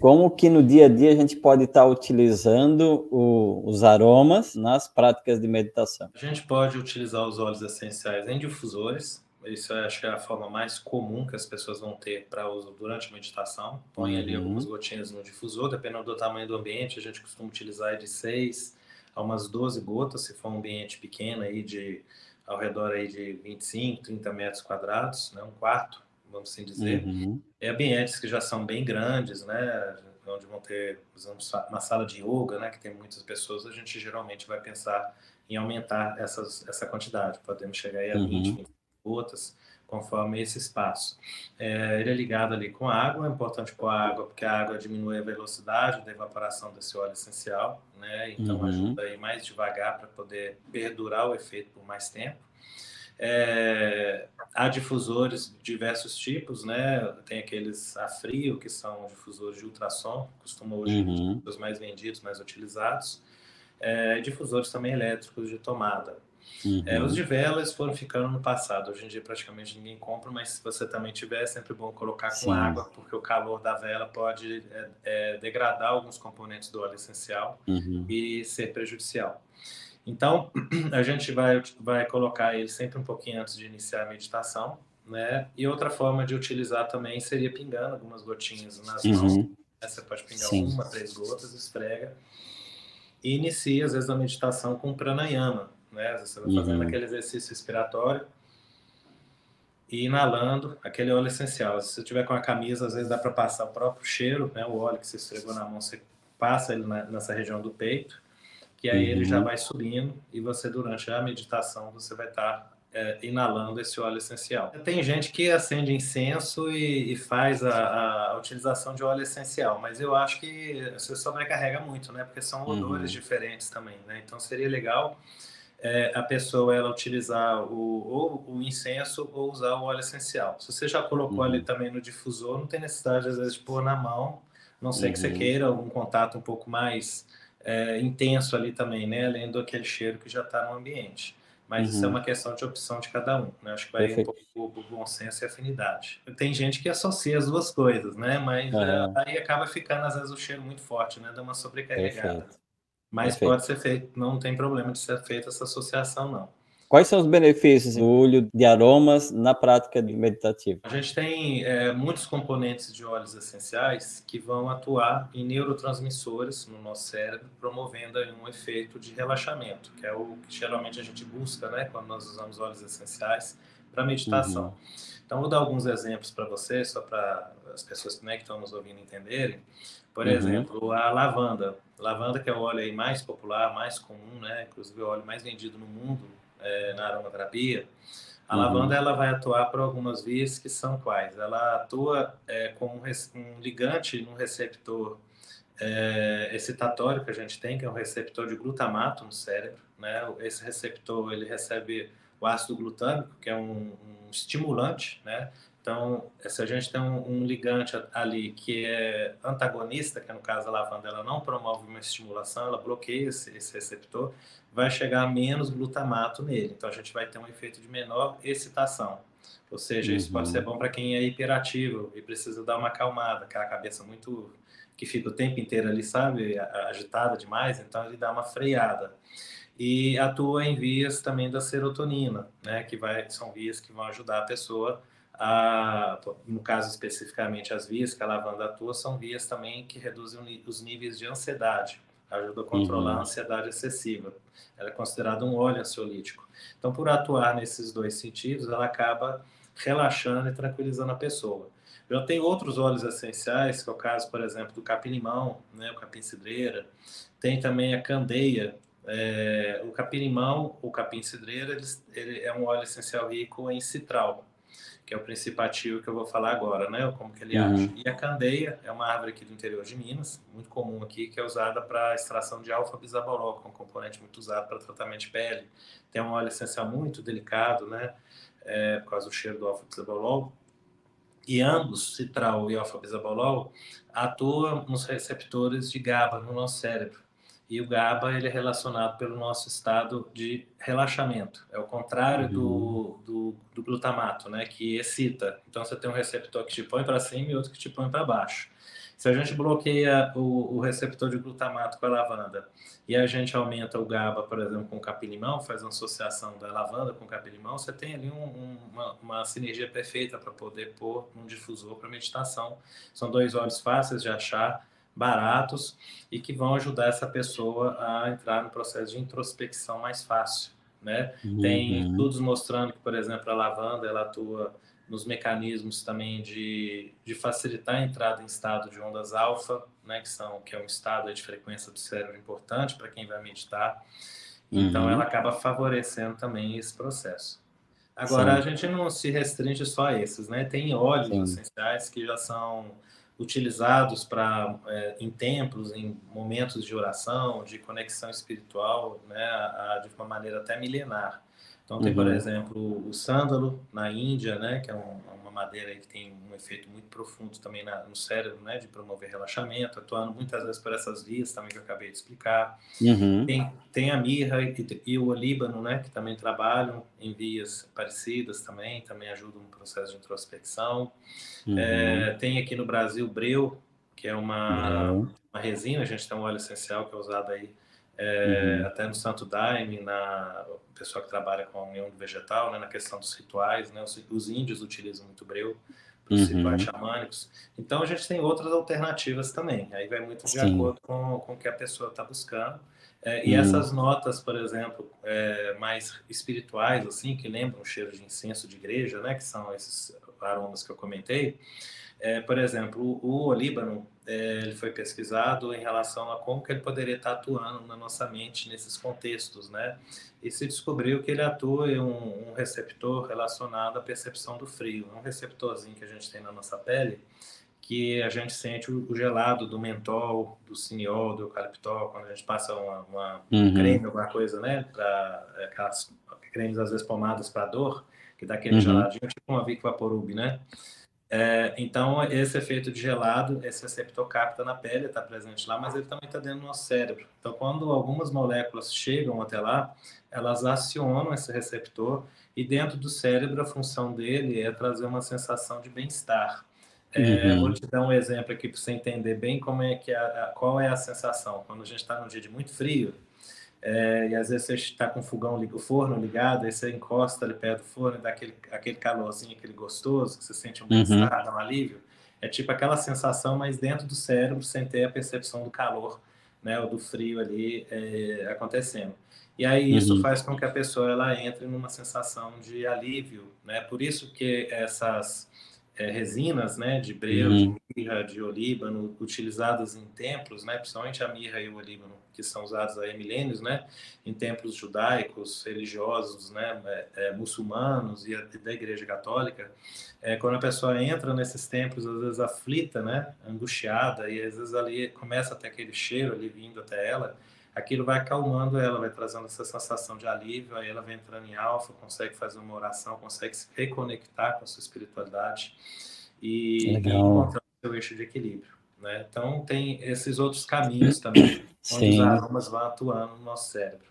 Como que no dia a dia a gente pode estar utilizando o, os aromas nas práticas de meditação? A gente pode utilizar os óleos essenciais em difusores. Isso eu acho que é a forma mais comum que as pessoas vão ter para uso durante a meditação. Põe uhum. ali algumas gotinhas no difusor, dependendo do tamanho do ambiente, a gente costuma utilizar de 6 a umas 12 gotas, se for um ambiente pequeno aí de ao redor aí de 25, 30 metros quadrados, né, um quarto, vamos assim dizer. Uhum. É ambientes que já são bem grandes, né, onde vão ter, exemplo, uma sala de yoga, né, que tem muitas pessoas, a gente geralmente vai pensar em aumentar essas, essa quantidade. Podemos chegar aí a uhum. 20, 20 gotas, conforme esse espaço. É, ele é ligado ali com água, é importante pôr água, porque a água diminui a velocidade da evaporação desse óleo essencial, né? Então uhum. ajuda aí mais devagar para poder perdurar o efeito por mais tempo. É, há difusores de diversos tipos, né? Tem aqueles a frio, que são difusores de ultrassom, costumam hoje uhum. os mais vendidos, mais utilizados. É, difusores também elétricos de tomada. Uhum. É, os de velas foram ficando no passado. Hoje em dia praticamente ninguém compra, mas se você também tiver, é sempre bom colocar com Sim. água, porque o calor da vela pode é, é, degradar alguns componentes do óleo essencial uhum. e ser prejudicial. Então, a gente vai, vai colocar ele sempre um pouquinho antes de iniciar a meditação, né? E outra forma de utilizar também seria pingando algumas gotinhas nas uhum. mãos. Né? Você pode pingar Sim. uma, três gotas, esfrega. E inicia, às vezes, a meditação com pranayama, né? Você vai fazendo uhum. aquele exercício respiratório e inalando aquele óleo essencial. Se você tiver com a camisa, às vezes dá para passar o próprio cheiro, né? O óleo que você esfregou na mão, você passa ele na, nessa região do peito, que aí uhum. ele já uhum. vai subindo e você, durante a meditação, você vai estar tá, é, inalando esse óleo essencial. Tem gente que acende incenso e, e faz a, a, utilização de óleo essencial, mas eu acho que você sobrecarrega muito, né? Porque são odores uhum. diferentes também, né? Então seria legal é, a pessoa ela utilizar o, ou o incenso ou usar o óleo essencial. Se você já colocou uhum. ali também no difusor, não tem necessidade às vezes de pôr na mão, não sei uhum. que você uhum. queira um contato um pouco mais é, intenso ali também, né? Além do aquele cheiro que já está no ambiente. Mas uhum. isso é uhum. uma questão de opção de cada um. Né? Acho que vai Perfeito. um pouco do bom senso e afinidade. Tem gente que associa as duas coisas, né? Mas é, aí acaba ficando, às vezes, o cheiro muito forte, né? Dá uma sobrecarregada. Perfeito. Mas Perfeito. pode ser feito, não tem problema de ser feita essa associação, não. Quais são os benefícios do óleo de aromas na prática meditativa? A gente tem é, muitos componentes de óleos essenciais que vão atuar em neurotransmissores no nosso cérebro, promovendo um efeito de relaxamento, que é o que geralmente a gente busca, né, quando nós usamos óleos essenciais para meditação. Uhum. Então, vou dar alguns exemplos para vocês, só para as pessoas né, que estão nos ouvindo entenderem. Por uhum. exemplo, a lavanda. Lavanda, que é o óleo mais popular, mais comum, né? Inclusive o óleo mais vendido no mundo é, na aromaterapia. A uhum. lavanda ela vai atuar por algumas vias que são quais? Ela atua é, como um, um ligante no receptor é, excitatório que a gente tem, que é um receptor de glutamato no cérebro. Né? Esse receptor ele recebe o ácido glutâmico, que é um, um estimulante, né? Então, se a gente tem um, um, ligante ali que é antagonista, que no caso a lavanda ela não promove uma estimulação, ela bloqueia esse, esse receptor, vai chegar menos glutamato nele. Então, a gente vai ter um efeito de menor excitação. Ou seja, uhum. isso pode ser uhum. bom para quem é hiperativo e precisa dar uma acalmada, aquela cabeça muito que fica o tempo inteiro ali, sabe, agitada demais, então ele dá uma freada. E atua em vias também da serotonina, né, que vai, são vias que vão ajudar a pessoa a, no caso especificamente as vias que a lavanda atua, são vias também que reduzem os níveis de ansiedade, ajuda a controlar uhum. a ansiedade excessiva. Ela é considerada um óleo ansiolítico. Então, por atuar nesses dois sentidos, ela acaba relaxando e tranquilizando a pessoa. Já tem outros óleos essenciais, que é o caso, por exemplo, do capim-limão, né, o capim-cidreira. Tem também a candeia. É, o capim-limão, o capim-cidreira, ele, ele é um óleo essencial rico em citral, que é o princípio ativo que eu vou falar agora, né? Como que ele uhum. age. E a candeia é uma árvore aqui do interior de Minas, muito comum aqui, que é usada para extração de alfa-bisabolol, que é um componente muito usado para tratamento de pele. Tem um óleo essencial muito delicado, né? É, por causa do cheiro do alfa-bisabolol. E ambos, citral e alfa-bisabolol, atuam nos receptores de GABA no nosso cérebro. E o GABA ele é relacionado pelo nosso estado de relaxamento. É o contrário uhum. do, do, do, glutamato, né, que excita. Então você tem um receptor que te põe para cima e outro que te põe para baixo. Se a gente bloqueia o, o, receptor de glutamato com a lavanda e a gente aumenta o GABA, por exemplo, com o capim-limão, faz uma associação da lavanda com o capim-limão, você tem ali um, um, uma, uma, sinergia perfeita para poder pôr um difusor para meditação. São dois óleos fáceis de achar, baratos e que vão ajudar essa pessoa a entrar no processo de introspecção mais fácil. Né? Uhum. Tem estudos mostrando que, por exemplo, a lavanda ela atua nos mecanismos também de, de facilitar a entrada em estado de ondas alfa, né, que, são, que é um estado de frequência do cérebro importante para quem vai meditar. Então, uhum. ela acaba favorecendo também esse processo. Agora, Sim. a gente não se restringe só a esses, né? Tem óleos Sim. essenciais que já são utilizados para é, em templos, em momentos de oração, de conexão espiritual, né, a, de uma maneira até milenar. Então tem, uhum. por exemplo, o sândalo na Índia, né, que é um, uma madeira que tem um efeito muito profundo também na, no cérebro, né, de promover relaxamento, atuando muitas vezes por essas vias também que eu acabei de explicar. Uhum. Tem, tem a mirra e, e, o olíbano, né, que também trabalham em vias parecidas também, também ajudam no processo de introspecção. Uhum. É, tem aqui no Brasil breu, que é uma, uma resina, a gente tem um óleo essencial que é usado aí é, uhum. até no Santo Daime, na pessoa que trabalha com a união vegetal, né, na questão dos rituais, né, os, os índios utilizam muito breu para os uhum. rituais xamânicos. Então a gente tem outras alternativas também. Aí vai muito de Sim. acordo com, com o que a pessoa está buscando. É, e uhum. essas notas, por exemplo, é, mais espirituais, assim, que lembram o cheiro de incenso de igreja, né, que são esses aromas que eu comentei, é, por exemplo, o, o olíbano é, ele foi pesquisado em relação a como que ele poderia estar atuando na nossa mente nesses contextos, né? E se descobriu que ele atua em um, um receptor relacionado à percepção do frio, um receptorzinho que a gente tem na nossa pele, que a gente sente o, gelado do mentol, do cineol, do eucaliptol, quando a gente passa uma, uma uhum. creme, alguma coisa, né? Para é, aquelas cremes, às vezes pomadas para dor, que dá aquele uhum. geladinho, tipo uma Vic Vaporub, né? É, então, esse efeito de gelado, esse receptor capta na pele, está presente lá, mas ele também está dentro do nosso cérebro. Então, quando algumas moléculas chegam até lá, elas acionam esse receptor e dentro do cérebro a função dele é trazer uma sensação de bem-estar. É, uhum. Vou te dar um exemplo aqui para você entender bem como é que a, qual é a sensação. Quando a gente está num dia de muito frio, é, e às vezes você está com o fogão, o forno ligado, aí você encosta ali perto do forno e dá aquele, aquele calorzinho, aquele gostoso, que você sente um uhum. bem-estar, uhum. um alívio. É tipo aquela sensação, mas dentro do cérebro, sem ter a percepção do calor, né, ou do frio ali é, acontecendo. E aí isso uhum. faz com que a pessoa ela entre numa sensação de alívio, né? Por isso que essas é, resinas, né, de breu, uhum. de mirra, de olíbano, utilizadas em templos, né, principalmente a mirra e o olíbano, que são usados há milênios, né, em templos judaicos, religiosos, né, é, é, muçulmanos e da Igreja Católica, é, quando a pessoa entra nesses templos, às vezes aflita, né, angustiada, e às vezes ali começa até aquele cheiro ali vindo até ela, aquilo vai acalmando ela, vai trazendo essa sensação de alívio, aí ela vai entrando em alfa, consegue fazer uma oração, consegue se reconectar com a sua espiritualidade e, e encontrar o seu eixo de equilíbrio. Né? Então, tem esses outros caminhos também, onde Sim. os aromas vão atuando no nosso cérebro.